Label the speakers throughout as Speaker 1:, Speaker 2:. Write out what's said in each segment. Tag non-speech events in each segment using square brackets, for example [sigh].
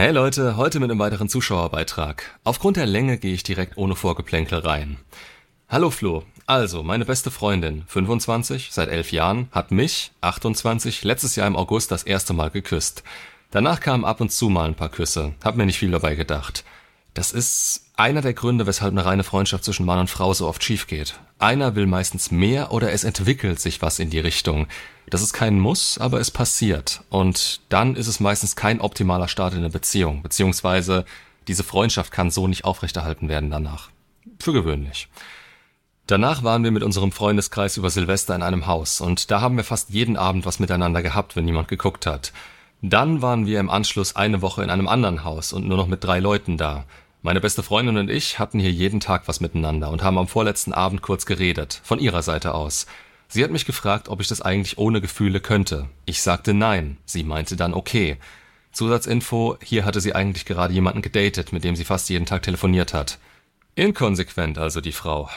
Speaker 1: Hey Leute, heute mit einem weiteren Zuschauerbeitrag. Aufgrund der Länge gehe ich direkt ohne Vorgeplänkel rein. Hallo Flo. Also, meine beste Freundin, 25, seit elf Jahren, hat mich, 28, letztes Jahr im August das erste Mal geküsst. Danach kamen ab und zu mal ein paar Küsse. Hab mir nicht viel dabei gedacht. Das ist einer der Gründe, weshalb eine reine Freundschaft zwischen Mann und Frau so oft schief geht. Einer will meistens mehr oder es entwickelt sich was in die Richtung. Das ist kein Muss, aber es passiert. Und dann ist es meistens kein optimaler Start in eine Beziehung, beziehungsweise diese Freundschaft kann so nicht aufrechterhalten werden danach. Für gewöhnlich. Danach waren wir mit unserem Freundeskreis über Silvester in einem Haus und da haben wir fast jeden Abend was miteinander gehabt, wenn niemand geguckt hat. Dann waren wir im Anschluss eine Woche in einem anderen Haus und nur noch mit drei Leuten da. Meine beste Freundin und ich hatten hier jeden Tag was miteinander und haben am vorletzten Abend kurz geredet, von ihrer Seite aus. Sie hat mich gefragt, ob ich das eigentlich ohne Gefühle könnte. Ich sagte nein. Sie meinte dann okay. Zusatzinfo, hier hatte sie eigentlich gerade jemanden gedatet, mit dem sie fast jeden Tag telefoniert hat. Inkonsequent also die Frau.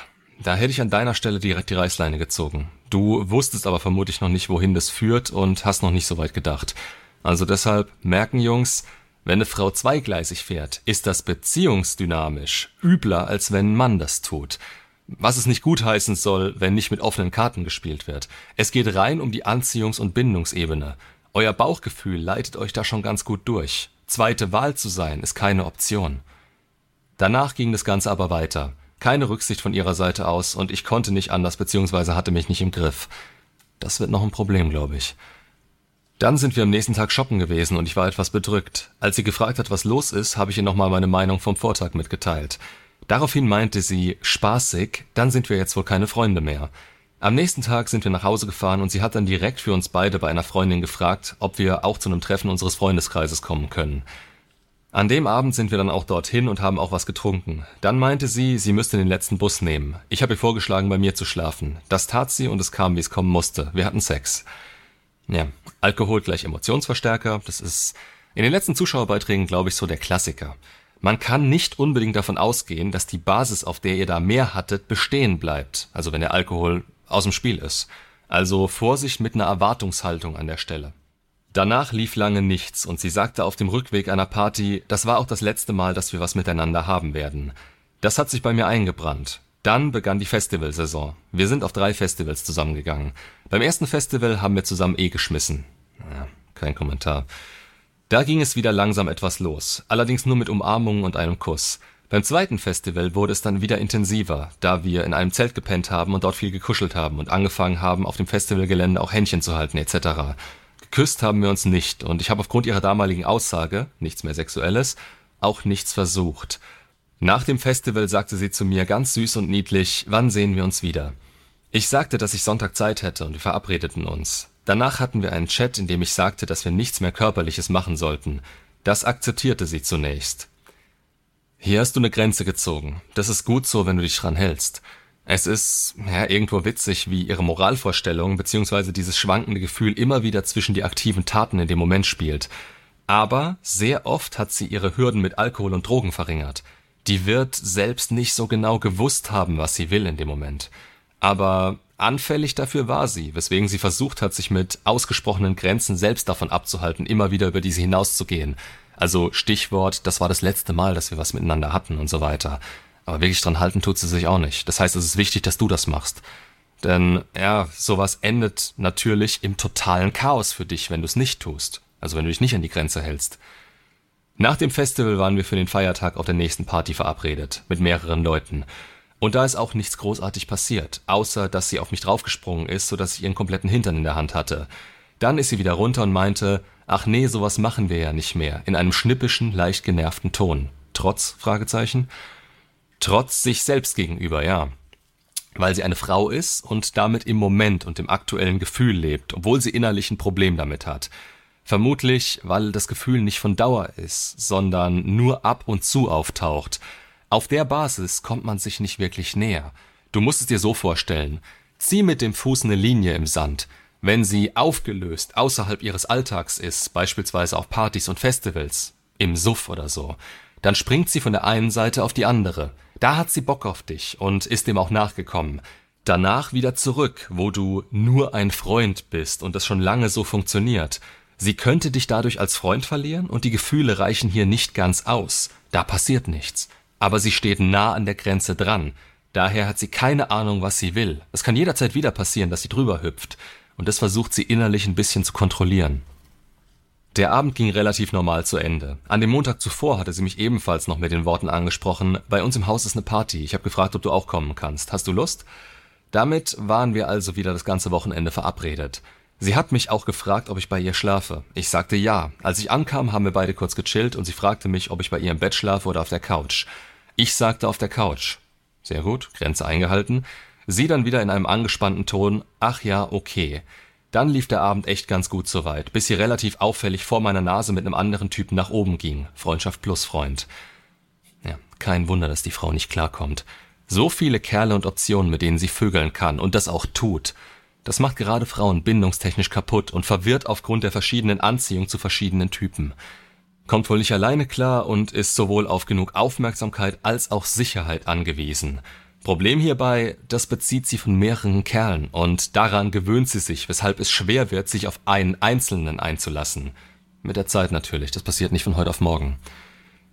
Speaker 1: Da hätte ich an deiner Stelle direkt die Reißleine gezogen. Du wusstest aber vermutlich noch nicht, wohin das führt und hast noch nicht so weit gedacht. Also deshalb merken Jungs, wenn eine Frau zweigleisig fährt, ist das beziehungsdynamisch übler, als wenn ein Mann das tut. Was es nicht gutheißen soll, wenn nicht mit offenen Karten gespielt wird. Es geht rein um die Anziehungs- und Bindungsebene. Euer Bauchgefühl leitet euch da schon ganz gut durch. Zweite Wahl zu sein ist keine Option. Danach ging das Ganze aber weiter. Keine Rücksicht von ihrer Seite aus und ich konnte nicht anders bzw. hatte mich nicht im Griff. Das wird noch ein Problem, glaube ich. Dann sind wir am nächsten Tag shoppen gewesen und ich war etwas bedrückt. Als sie gefragt hat, was los ist, habe ich ihr nochmal meine Meinung vom Vortag mitgeteilt. Daraufhin meinte sie, spaßig, dann sind wir jetzt wohl keine Freunde mehr. Am nächsten Tag sind wir nach Hause gefahren und sie hat dann direkt für uns beide bei einer Freundin gefragt, ob wir auch zu einem Treffen unseres Freundeskreises kommen können. An dem Abend sind wir dann auch dorthin und haben auch was getrunken. Dann meinte sie, sie müsste den letzten Bus nehmen. Ich habe ihr vorgeschlagen, bei mir zu schlafen. Das tat sie und es kam, wie es kommen musste. Wir hatten Sex. Ja, Alkohol gleich Emotionsverstärker, das ist in den letzten Zuschauerbeiträgen, glaube ich, so der Klassiker. Man kann nicht unbedingt davon ausgehen, dass die Basis, auf der ihr da mehr hattet, bestehen bleibt, also wenn der Alkohol aus dem Spiel ist. Also Vorsicht mit einer Erwartungshaltung an der Stelle. Danach lief lange nichts und sie sagte auf dem Rückweg einer Party, das war auch das letzte Mal, dass wir was miteinander haben werden. Das hat sich bei mir eingebrannt. Dann begann die Festivalsaison. Wir sind auf drei Festivals zusammengegangen. Beim ersten Festival haben wir zusammen eh geschmissen. Ja, kein Kommentar. Da ging es wieder langsam etwas los, allerdings nur mit Umarmungen und einem Kuss. Beim zweiten Festival wurde es dann wieder intensiver, da wir in einem Zelt gepennt haben und dort viel gekuschelt haben und angefangen haben, auf dem Festivalgelände auch Händchen zu halten etc. Geküsst haben wir uns nicht und ich habe aufgrund ihrer damaligen Aussage, nichts mehr Sexuelles, auch nichts versucht. Nach dem Festival sagte sie zu mir ganz süß und niedlich, wann sehen wir uns wieder? Ich sagte, dass ich Sonntag Zeit hätte und wir verabredeten uns. Danach hatten wir einen Chat, in dem ich sagte, dass wir nichts mehr Körperliches machen sollten. Das akzeptierte sie zunächst. Hier hast du eine Grenze gezogen. Das ist gut so, wenn du dich dran hältst. Es ist ja, irgendwo witzig, wie ihre Moralvorstellung bzw. dieses schwankende Gefühl immer wieder zwischen die aktiven Taten in dem Moment spielt. Aber sehr oft hat sie ihre Hürden mit Alkohol und Drogen verringert die wird selbst nicht so genau gewusst haben, was sie will in dem Moment. Aber anfällig dafür war sie, weswegen sie versucht hat, sich mit ausgesprochenen Grenzen selbst davon abzuhalten, immer wieder über diese hinauszugehen. Also Stichwort, das war das letzte Mal, dass wir was miteinander hatten und so weiter. Aber wirklich dran halten tut sie sich auch nicht. Das heißt, es ist wichtig, dass du das machst. Denn ja, sowas endet natürlich im totalen Chaos für dich, wenn du es nicht tust. Also wenn du dich nicht an die Grenze hältst. Nach dem Festival waren wir für den Feiertag auf der nächsten Party verabredet, mit mehreren Leuten. Und da ist auch nichts großartig passiert, außer dass sie auf mich draufgesprungen ist, so dass ich ihren kompletten Hintern in der Hand hatte. Dann ist sie wieder runter und meinte, ach nee, sowas machen wir ja nicht mehr, in einem schnippischen, leicht genervten Ton. Trotz? Fragezeichen. Trotz sich selbst gegenüber, ja. Weil sie eine Frau ist und damit im Moment und im aktuellen Gefühl lebt, obwohl sie innerlich ein Problem damit hat. Vermutlich, weil das Gefühl nicht von Dauer ist, sondern nur ab und zu auftaucht. Auf der Basis kommt man sich nicht wirklich näher. Du musst es dir so vorstellen. Zieh mit dem Fuß eine Linie im Sand. Wenn sie aufgelöst außerhalb ihres Alltags ist, beispielsweise auf Partys und Festivals, im Suff oder so, dann springt sie von der einen Seite auf die andere. Da hat sie Bock auf dich und ist dem auch nachgekommen. Danach wieder zurück, wo du nur ein Freund bist und es schon lange so funktioniert. Sie könnte dich dadurch als Freund verlieren und die Gefühle reichen hier nicht ganz aus. Da passiert nichts. Aber sie steht nah an der Grenze dran. Daher hat sie keine Ahnung, was sie will. Es kann jederzeit wieder passieren, dass sie drüber hüpft. Und das versucht sie innerlich ein bisschen zu kontrollieren. Der Abend ging relativ normal zu Ende. An dem Montag zuvor hatte sie mich ebenfalls noch mit den Worten angesprochen, bei uns im Haus ist eine Party, ich habe gefragt, ob du auch kommen kannst. Hast du Lust? Damit waren wir also wieder das ganze Wochenende verabredet. Sie hat mich auch gefragt, ob ich bei ihr schlafe. Ich sagte ja. Als ich ankam, haben wir beide kurz gechillt und sie fragte mich, ob ich bei ihr im Bett schlafe oder auf der Couch. Ich sagte auf der Couch. Sehr gut, Grenze eingehalten. Sie dann wieder in einem angespannten Ton, ach ja, okay. Dann lief der Abend echt ganz gut soweit, bis sie relativ auffällig vor meiner Nase mit einem anderen Typen nach oben ging. Freundschaft plus Freund. Ja, kein Wunder, dass die Frau nicht klarkommt. So viele Kerle und Optionen, mit denen sie vögeln kann und das auch tut. Das macht gerade Frauen bindungstechnisch kaputt und verwirrt aufgrund der verschiedenen Anziehung zu verschiedenen Typen. Kommt wohl nicht alleine klar und ist sowohl auf genug Aufmerksamkeit als auch Sicherheit angewiesen. Problem hierbei, das bezieht sie von mehreren Kerlen und daran gewöhnt sie sich, weshalb es schwer wird, sich auf einen Einzelnen einzulassen. Mit der Zeit natürlich, das passiert nicht von heute auf morgen.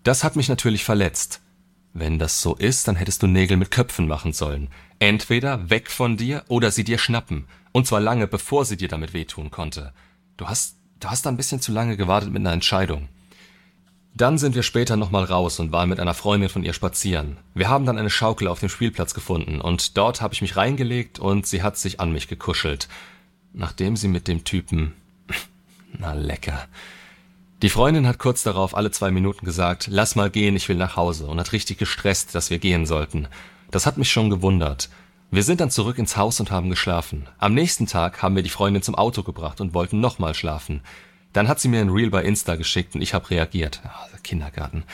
Speaker 1: Das hat mich natürlich verletzt. Wenn das so ist, dann hättest du Nägel mit Köpfen machen sollen. Entweder weg von dir oder sie dir schnappen. Und zwar lange, bevor sie dir damit wehtun konnte. Du hast, du hast da ein bisschen zu lange gewartet mit einer Entscheidung. Dann sind wir später nochmal raus und waren mit einer Freundin von ihr spazieren. Wir haben dann eine Schaukel auf dem Spielplatz gefunden und dort habe ich mich reingelegt und sie hat sich an mich gekuschelt. Nachdem sie mit dem Typen. [laughs] Na lecker. Die Freundin hat kurz darauf alle zwei Minuten gesagt, lass mal gehen, ich will nach Hause und hat richtig gestresst, dass wir gehen sollten. Das hat mich schon gewundert. Wir sind dann zurück ins Haus und haben geschlafen. Am nächsten Tag haben wir die Freundin zum Auto gebracht und wollten nochmal schlafen. Dann hat sie mir ein Reel bei Insta geschickt und ich habe reagiert. Ah, Kindergarten.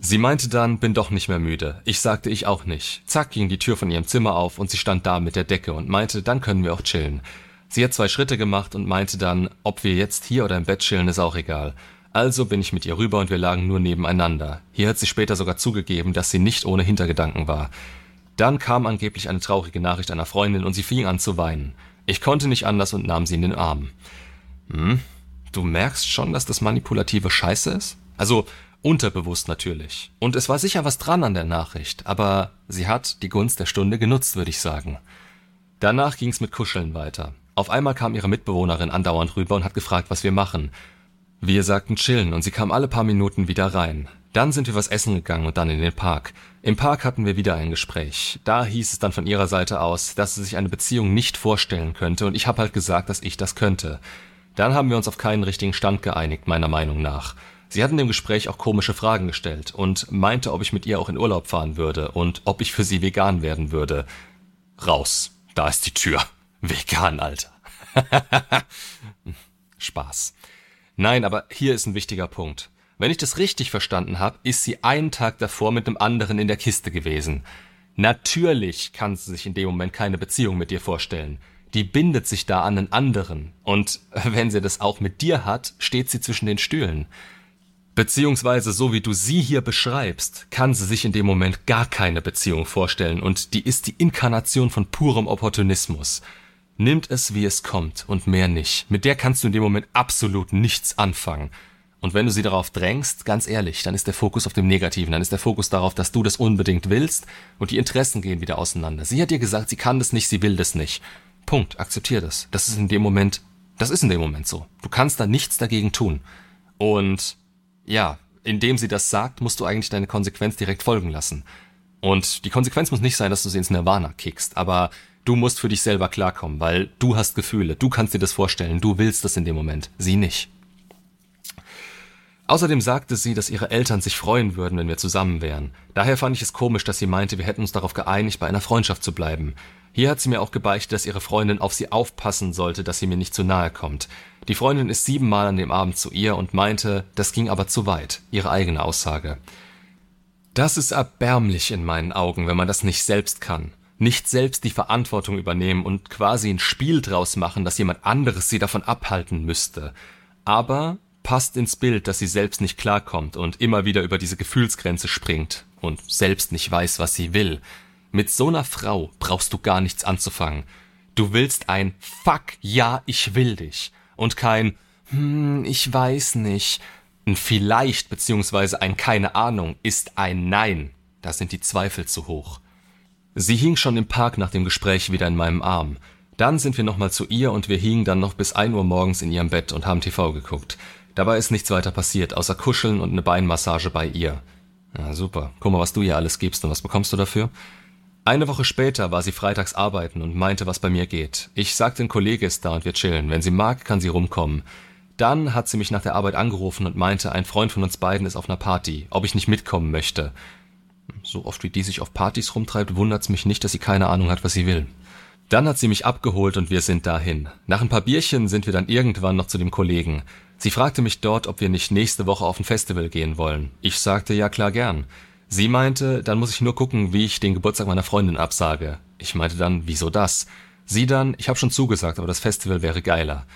Speaker 1: Sie meinte dann, bin doch nicht mehr müde. Ich sagte ich auch nicht. Zack ging die Tür von ihrem Zimmer auf und sie stand da mit der Decke und meinte, dann können wir auch chillen. Sie hat zwei Schritte gemacht und meinte dann, ob wir jetzt hier oder im Bett chillen, ist auch egal. Also bin ich mit ihr rüber und wir lagen nur nebeneinander. Hier hat sie später sogar zugegeben, dass sie nicht ohne Hintergedanken war. Dann kam angeblich eine traurige Nachricht einer Freundin und sie fing an zu weinen. Ich konnte nicht anders und nahm sie in den Arm. Hm, Du merkst schon, dass das manipulative Scheiße ist? Also unterbewusst natürlich. Und es war sicher was dran an der Nachricht, aber sie hat die Gunst der Stunde genutzt, würde ich sagen. Danach ging's mit Kuscheln weiter. Auf einmal kam ihre Mitbewohnerin andauernd rüber und hat gefragt, was wir machen. Wir sagten chillen und sie kam alle paar Minuten wieder rein. Dann sind wir was essen gegangen und dann in den Park. Im Park hatten wir wieder ein Gespräch. Da hieß es dann von ihrer Seite aus, dass sie sich eine Beziehung nicht vorstellen könnte und ich habe halt gesagt, dass ich das könnte. Dann haben wir uns auf keinen richtigen Stand geeinigt, meiner Meinung nach. Sie hat in dem Gespräch auch komische Fragen gestellt und meinte, ob ich mit ihr auch in Urlaub fahren würde und ob ich für sie vegan werden würde. Raus. Da ist die Tür. Vegan, Alter. [laughs] Spaß. Nein, aber hier ist ein wichtiger Punkt. Wenn ich das richtig verstanden habe, ist sie einen Tag davor mit einem anderen in der Kiste gewesen. Natürlich kann sie sich in dem Moment keine Beziehung mit dir vorstellen die bindet sich da an einen anderen. Und [laughs] wenn sie das auch mit dir hat, steht sie zwischen den Stühlen. Beziehungsweise, so wie du sie hier beschreibst, kann sie sich in dem Moment gar keine Beziehung vorstellen und die ist die Inkarnation von purem Opportunismus. Nimmt es, wie es kommt und mehr nicht. Mit der kannst du in dem Moment absolut nichts anfangen. Und wenn du sie darauf drängst, ganz ehrlich, dann ist der Fokus auf dem Negativen, dann ist der Fokus darauf, dass du das unbedingt willst und die Interessen gehen wieder auseinander. Sie hat dir gesagt, sie kann das nicht, sie will das nicht. Punkt. Akzeptier das. Das ist in dem Moment, das ist in dem Moment so. Du kannst da nichts dagegen tun. Und ja, indem sie das sagt, musst du eigentlich deine Konsequenz direkt folgen lassen. Und die Konsequenz muss nicht sein, dass du sie ins Nirvana kickst, aber du musst für dich selber klarkommen, weil du hast Gefühle, du kannst dir das vorstellen, du willst das in dem Moment, sie nicht. Außerdem sagte sie, dass ihre Eltern sich freuen würden, wenn wir zusammen wären. Daher fand ich es komisch, dass sie meinte, wir hätten uns darauf geeinigt, bei einer Freundschaft zu bleiben. Hier hat sie mir auch gebeichtet, dass ihre Freundin auf sie aufpassen sollte, dass sie mir nicht zu nahe kommt. Die Freundin ist siebenmal an dem Abend zu ihr und meinte, das ging aber zu weit, ihre eigene Aussage. Das ist erbärmlich in meinen Augen, wenn man das nicht selbst kann. Nicht selbst die Verantwortung übernehmen und quasi ein Spiel draus machen, dass jemand anderes sie davon abhalten müsste. Aber passt ins Bild, dass sie selbst nicht klarkommt und immer wieder über diese Gefühlsgrenze springt und selbst nicht weiß, was sie will. Mit so einer Frau brauchst du gar nichts anzufangen. Du willst ein Fuck, ja, ich will dich. Und kein Hm, ich weiß nicht. Ein vielleicht beziehungsweise ein keine Ahnung ist ein Nein. Da sind die Zweifel zu hoch. Sie hing schon im Park nach dem Gespräch wieder in meinem Arm. Dann sind wir nochmal zu ihr und wir hingen dann noch bis ein Uhr morgens in ihrem Bett und haben TV geguckt. Dabei ist nichts weiter passiert, außer Kuscheln und eine Beinmassage bei ihr. Ja, super. Guck mal, was du ihr alles gibst und was bekommst du dafür? Eine Woche später war sie freitags arbeiten und meinte, was bei mir geht. Ich sagte, ein Kollege ist da und wir chillen. Wenn sie mag, kann sie rumkommen. Dann hat sie mich nach der Arbeit angerufen und meinte, ein Freund von uns beiden ist auf einer Party, ob ich nicht mitkommen möchte. So oft wie die sich auf Partys rumtreibt, wundert's mich nicht, dass sie keine Ahnung hat, was sie will. Dann hat sie mich abgeholt und wir sind dahin. Nach ein paar Bierchen sind wir dann irgendwann noch zu dem Kollegen. Sie fragte mich dort, ob wir nicht nächste Woche auf ein Festival gehen wollen. Ich sagte ja klar gern. Sie meinte, dann muss ich nur gucken, wie ich den Geburtstag meiner Freundin absage. Ich meinte dann, wieso das? Sie dann, ich habe schon zugesagt, aber das Festival wäre geiler.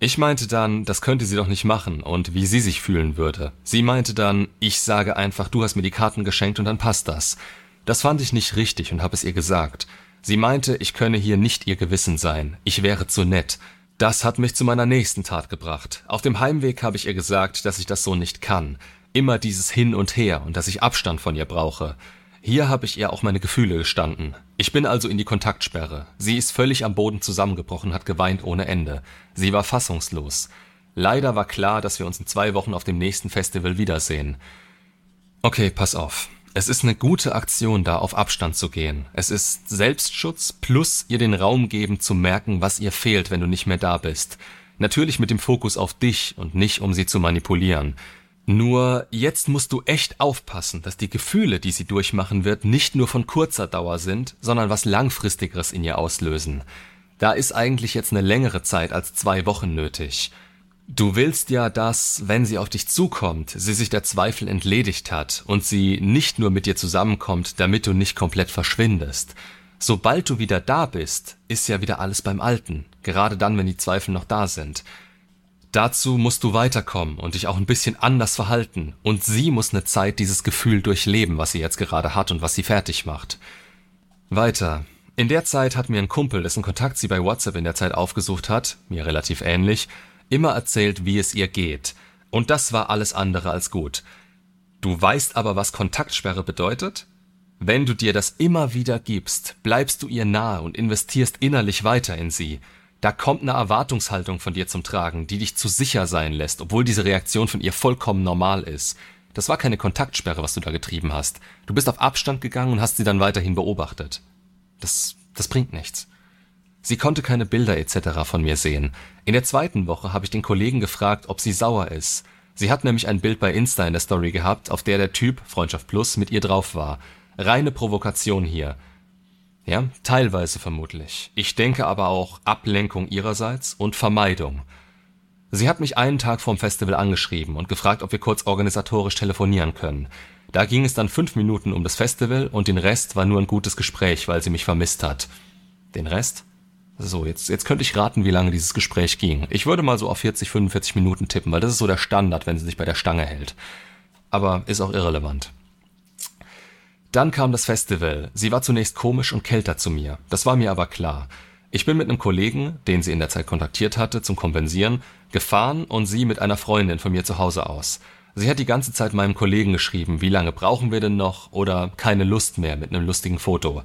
Speaker 1: Ich meinte dann, das könnte sie doch nicht machen und wie sie sich fühlen würde. Sie meinte dann, ich sage einfach, du hast mir die Karten geschenkt und dann passt das. Das fand ich nicht richtig und habe es ihr gesagt. Sie meinte, ich könne hier nicht ihr Gewissen sein, ich wäre zu nett. Das hat mich zu meiner nächsten Tat gebracht. Auf dem Heimweg habe ich ihr gesagt, dass ich das so nicht kann. Immer dieses Hin und Her und dass ich Abstand von ihr brauche. Hier habe ich ihr auch meine Gefühle gestanden. Ich bin also in die Kontaktsperre. Sie ist völlig am Boden zusammengebrochen, hat geweint ohne Ende. Sie war fassungslos. Leider war klar, dass wir uns in zwei Wochen auf dem nächsten Festival wiedersehen. Okay, pass auf. Es ist eine gute Aktion, da auf Abstand zu gehen. Es ist Selbstschutz plus ihr den Raum geben zu merken, was ihr fehlt, wenn du nicht mehr da bist. Natürlich mit dem Fokus auf dich und nicht um sie zu manipulieren. Nur jetzt musst du echt aufpassen, dass die Gefühle, die sie durchmachen wird, nicht nur von kurzer Dauer sind, sondern was langfristigeres in ihr auslösen. Da ist eigentlich jetzt eine längere Zeit als zwei Wochen nötig. Du willst ja, dass, wenn sie auf dich zukommt, sie sich der Zweifel entledigt hat und sie nicht nur mit dir zusammenkommt, damit du nicht komplett verschwindest. Sobald du wieder da bist, ist ja wieder alles beim Alten, gerade dann, wenn die Zweifel noch da sind. Dazu musst du weiterkommen und dich auch ein bisschen anders verhalten. Und sie muss eine Zeit dieses Gefühl durchleben, was sie jetzt gerade hat und was sie fertig macht. Weiter. In der Zeit hat mir ein Kumpel, dessen Kontakt sie bei WhatsApp in der Zeit aufgesucht hat, mir relativ ähnlich, immer erzählt, wie es ihr geht. Und das war alles andere als gut. Du weißt aber, was Kontaktsperre bedeutet? Wenn du dir das immer wieder gibst, bleibst du ihr nahe und investierst innerlich weiter in sie. Da kommt eine Erwartungshaltung von dir zum Tragen, die dich zu sicher sein lässt, obwohl diese Reaktion von ihr vollkommen normal ist. Das war keine Kontaktsperre, was du da getrieben hast. Du bist auf Abstand gegangen und hast sie dann weiterhin beobachtet. Das, das bringt nichts. Sie konnte keine Bilder etc. von mir sehen. In der zweiten Woche habe ich den Kollegen gefragt, ob sie sauer ist. Sie hat nämlich ein Bild bei Insta in der Story gehabt, auf der der Typ, Freundschaft Plus, mit ihr drauf war. Reine Provokation hier. Ja, teilweise vermutlich. Ich denke aber auch Ablenkung ihrerseits und Vermeidung. Sie hat mich einen Tag vorm Festival angeschrieben und gefragt, ob wir kurz organisatorisch telefonieren können. Da ging es dann fünf Minuten um das Festival und den Rest war nur ein gutes Gespräch, weil sie mich vermisst hat. Den Rest? So, jetzt, jetzt könnte ich raten, wie lange dieses Gespräch ging. Ich würde mal so auf 40, 45 Minuten tippen, weil das ist so der Standard, wenn sie sich bei der Stange hält. Aber ist auch irrelevant. Dann kam das Festival. Sie war zunächst komisch und kälter zu mir. Das war mir aber klar. Ich bin mit einem Kollegen, den sie in der Zeit kontaktiert hatte, zum Kompensieren, gefahren und sie mit einer Freundin von mir zu Hause aus. Sie hat die ganze Zeit meinem Kollegen geschrieben, wie lange brauchen wir denn noch oder keine Lust mehr mit einem lustigen Foto.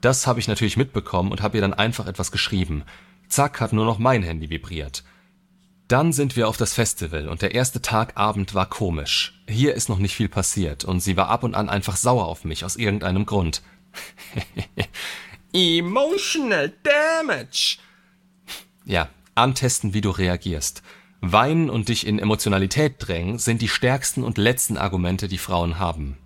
Speaker 1: Das habe ich natürlich mitbekommen und habe ihr dann einfach etwas geschrieben. Zack hat nur noch mein Handy vibriert. Dann sind wir auf das Festival und der erste Tagabend war komisch. Hier ist noch nicht viel passiert und sie war ab und an einfach sauer auf mich aus irgendeinem Grund. [laughs] Emotional Damage. Ja, antesten, wie du reagierst. Weinen und dich in Emotionalität drängen sind die stärksten und letzten Argumente, die Frauen haben.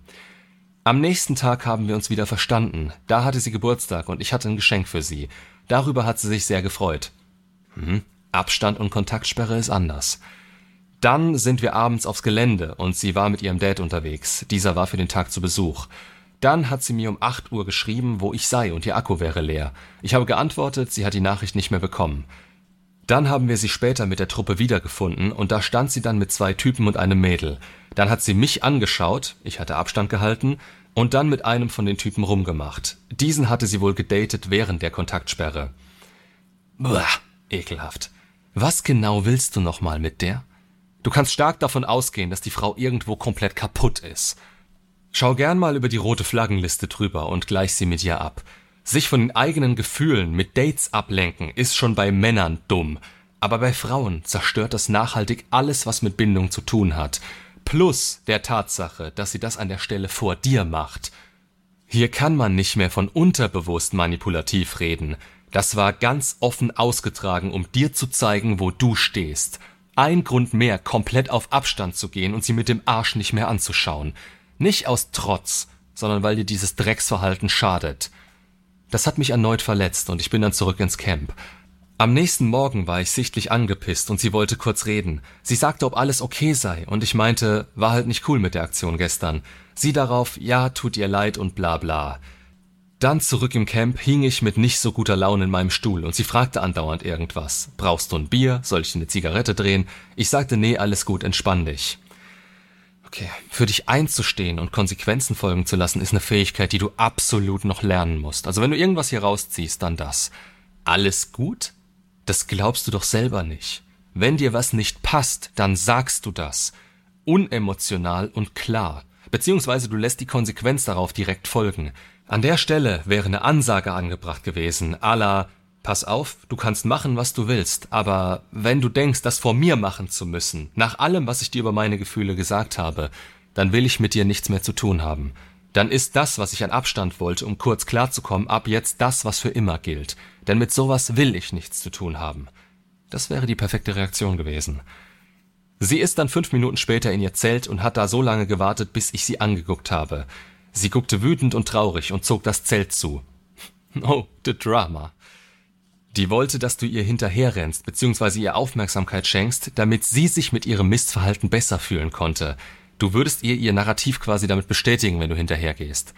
Speaker 1: Am nächsten Tag haben wir uns wieder verstanden. Da hatte sie Geburtstag und ich hatte ein Geschenk für sie. Darüber hat sie sich sehr gefreut. Hm, Abstand und Kontaktsperre ist anders. Dann sind wir abends aufs Gelände und sie war mit ihrem Dad unterwegs. Dieser war für den Tag zu Besuch. Dann hat sie mir um 8 Uhr geschrieben, wo ich sei und ihr Akku wäre leer. Ich habe geantwortet, sie hat die Nachricht nicht mehr bekommen. Dann haben wir sie später mit der Truppe wiedergefunden und da stand sie dann mit zwei Typen und einem Mädel. Dann hat sie mich angeschaut, ich hatte Abstand gehalten, und dann mit einem von den Typen rumgemacht. Diesen hatte sie wohl gedatet während der Kontaktsperre. Buah, ekelhaft. Was genau willst du nochmal mit der? Du kannst stark davon ausgehen, dass die Frau irgendwo komplett kaputt ist. Schau gern mal über die rote Flaggenliste drüber und gleich sie mit ihr ab. Sich von den eigenen Gefühlen mit Dates ablenken ist schon bei Männern dumm. Aber bei Frauen zerstört das nachhaltig alles, was mit Bindung zu tun hat. Plus der Tatsache, dass sie das an der Stelle vor dir macht. Hier kann man nicht mehr von unterbewusst manipulativ reden. Das war ganz offen ausgetragen, um dir zu zeigen, wo du stehst. Ein Grund mehr, komplett auf Abstand zu gehen und sie mit dem Arsch nicht mehr anzuschauen. Nicht aus Trotz, sondern weil dir dieses Drecksverhalten schadet. Das hat mich erneut verletzt und ich bin dann zurück ins Camp. Am nächsten Morgen war ich sichtlich angepisst und sie wollte kurz reden. Sie sagte, ob alles okay sei und ich meinte, war halt nicht cool mit der Aktion gestern. Sie darauf, ja, tut ihr leid und bla bla. Dann zurück im Camp hing ich mit nicht so guter Laune in meinem Stuhl und sie fragte andauernd irgendwas. Brauchst du ein Bier? Soll ich eine Zigarette drehen? Ich sagte, nee, alles gut, entspann dich. Okay, für dich einzustehen und Konsequenzen folgen zu lassen, ist eine Fähigkeit, die du absolut noch lernen musst. Also wenn du irgendwas hier rausziehst, dann das. Alles gut? Das glaubst du doch selber nicht. Wenn dir was nicht passt, dann sagst du das. Unemotional und klar. Beziehungsweise du lässt die Konsequenz darauf direkt folgen. An der Stelle wäre eine Ansage angebracht gewesen, à la Pass auf, du kannst machen, was du willst, aber wenn du denkst, das vor mir machen zu müssen, nach allem, was ich dir über meine Gefühle gesagt habe, dann will ich mit dir nichts mehr zu tun haben. Dann ist das, was ich an Abstand wollte, um kurz klarzukommen, ab jetzt das, was für immer gilt. Denn mit sowas will ich nichts zu tun haben. Das wäre die perfekte Reaktion gewesen. Sie ist dann fünf Minuten später in ihr Zelt und hat da so lange gewartet, bis ich sie angeguckt habe. Sie guckte wütend und traurig und zog das Zelt zu. [laughs] Oh, the drama. Die wollte, dass du ihr hinterherrennst bzw. ihr Aufmerksamkeit schenkst, damit sie sich mit ihrem Mistverhalten besser fühlen konnte. Du würdest ihr ihr Narrativ quasi damit bestätigen, wenn du hinterhergehst.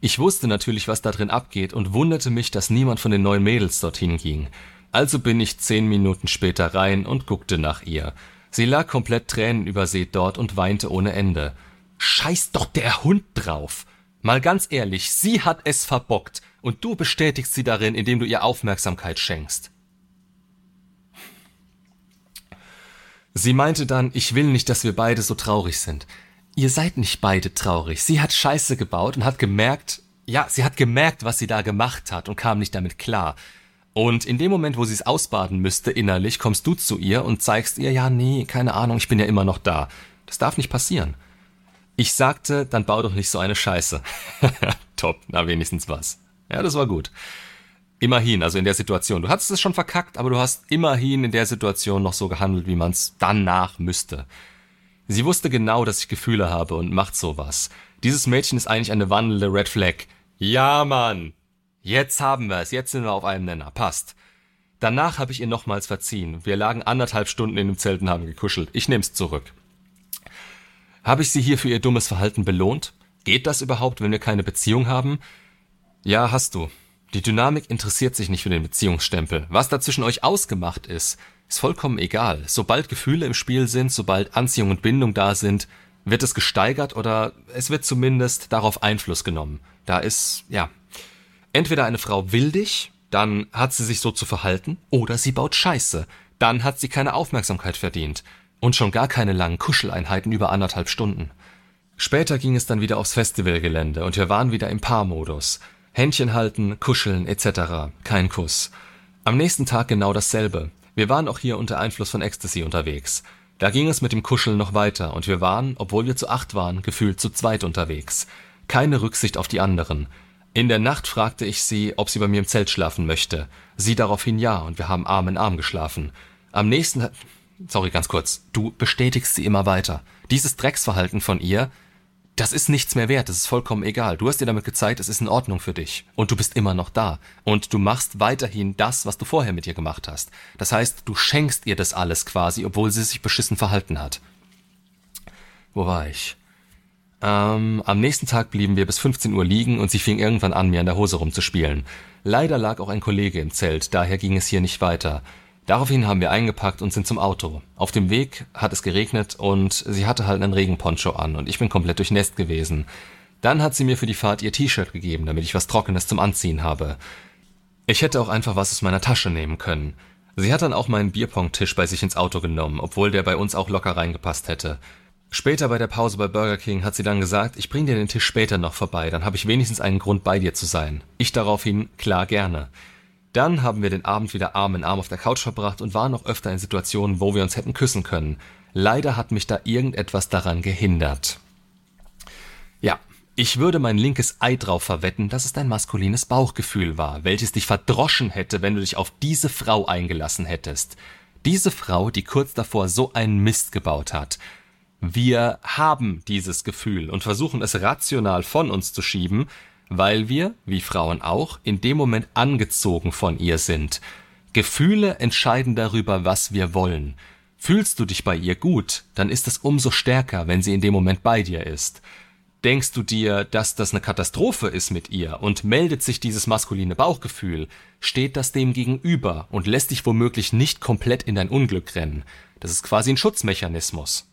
Speaker 1: Ich wusste natürlich, was da drin abgeht und wunderte mich, dass niemand von den neuen Mädels dorthin ging. Also bin ich zehn Minuten später rein und guckte nach ihr. Sie lag komplett tränenübersät dort und weinte ohne Ende. Scheiß doch der Hund drauf. Mal ganz ehrlich, sie hat es verbockt und du bestätigst sie darin, indem du ihr Aufmerksamkeit schenkst. Sie meinte dann, ich will nicht, dass wir beide so traurig sind. Ihr seid nicht beide traurig. Sie hat Scheiße gebaut und hat gemerkt, ja, sie hat gemerkt, was sie da gemacht hat und kam nicht damit klar. Und in dem Moment, wo sie es ausbaden müsste innerlich, kommst du zu ihr und zeigst ihr, ja, nee, keine Ahnung, ich bin ja immer noch da. Das darf nicht passieren. Ich sagte, dann bau doch nicht so eine Scheiße. [laughs] Top, na wenigstens was. Ja, das war gut. Immerhin, also in der Situation. Du hattest es schon verkackt, aber du hast immerhin in der Situation noch so gehandelt, wie man es danach müsste. Sie wusste genau, dass ich Gefühle habe und macht sowas. Dieses Mädchen ist eigentlich eine wandelnde Red Flag. Ja, Mann. Jetzt haben wir es. Jetzt sind wir auf einem Nenner. Passt. Danach habe ich ihr nochmals verziehen. Wir lagen anderthalb Stunden in dem Zelt und haben gekuschelt. Ich nehm's zurück. Habe ich sie hier für ihr dummes Verhalten belohnt? Geht das überhaupt, wenn wir keine Beziehung haben? Ja, hast du. Die Dynamik interessiert sich nicht für den Beziehungsstempel. Was da zwischen euch ausgemacht ist, ist vollkommen egal. Sobald Gefühle im Spiel sind, sobald Anziehung und Bindung da sind, wird es gesteigert oder es wird zumindest darauf Einfluss genommen. Da ist, ja, entweder eine Frau will dich, dann hat sie sich so zu verhalten, oder sie baut Scheiße. Dann hat sie keine Aufmerksamkeit verdient. Und schon gar keine langen Kuscheleinheiten über anderthalb Stunden. Später ging es dann wieder aufs Festivalgelände und wir waren wieder im Paarmodus. Händchen halten, kuscheln etc. Kein Kuss. Am nächsten Tag genau dasselbe. Wir waren auch hier unter Einfluss von Ecstasy unterwegs. Da ging es mit dem Kuscheln noch weiter und wir waren, obwohl wir zu acht waren, gefühlt zu zweit unterwegs. Keine Rücksicht auf die anderen. In der Nacht fragte ich sie, ob sie bei mir im Zelt schlafen möchte. Sie daraufhin ja und wir haben Arm in Arm geschlafen. Am nächsten sorry, ganz kurz, du bestätigst sie immer weiter. Dieses Drecksverhalten von ihr, das ist nichts mehr wert, das ist vollkommen egal. Du hast ihr damit gezeigt, es ist in Ordnung für dich. Und du bist immer noch da. Und du machst weiterhin das, was du vorher mit ihr gemacht hast. Das heißt, du schenkst ihr das alles quasi, obwohl sie sich beschissen verhalten hat. Wo war ich? Ähm, am nächsten Tag blieben wir bis 15 Uhr liegen und sie fing irgendwann an, mir an der Hose rumzuspielen. Leider lag auch ein Kollege im Zelt, daher ging es hier nicht weiter. Daraufhin haben wir eingepackt und sind zum Auto. Auf dem Weg hat es geregnet und sie hatte halt einen Regenponcho an und ich bin komplett durchnässt gewesen. Dann hat sie mir für die Fahrt ihr T-Shirt gegeben, damit ich was Trockenes zum Anziehen habe. Ich hätte auch einfach was aus meiner Tasche nehmen können. Sie hat dann auch meinen Bierpong-Tisch bei sich ins Auto genommen, obwohl der bei uns auch locker reingepasst hätte. Später bei der Pause bei Burger King hat sie dann gesagt, ich bring dir den Tisch später noch vorbei, dann habe ich wenigstens einen Grund bei dir zu sein. Ich daraufhin, klar gerne. Dann haben wir den Abend wieder Arm in Arm auf der Couch verbracht und waren noch öfter in Situationen, wo wir uns hätten küssen können. Leider hat mich da irgendetwas daran gehindert. Ja, ich würde mein linkes Ei drauf verwetten, dass es dein maskulines Bauchgefühl war, welches dich verdroschen hätte, wenn du dich auf diese Frau eingelassen hättest. Diese Frau, die kurz davor so einen Mist gebaut hat. Wir haben dieses Gefühl und versuchen es rational von uns zu schieben, weil wir, wie Frauen auch, in dem Moment angezogen von ihr sind. Gefühle entscheiden darüber, was wir wollen. Fühlst du dich bei ihr gut, dann ist es umso stärker, wenn sie in dem Moment bei dir ist. Denkst du dir, dass das eine Katastrophe ist mit ihr und meldet sich dieses maskuline Bauchgefühl, steht das dem gegenüber und lässt dich womöglich nicht komplett in dein Unglück rennen. Das ist quasi ein Schutzmechanismus.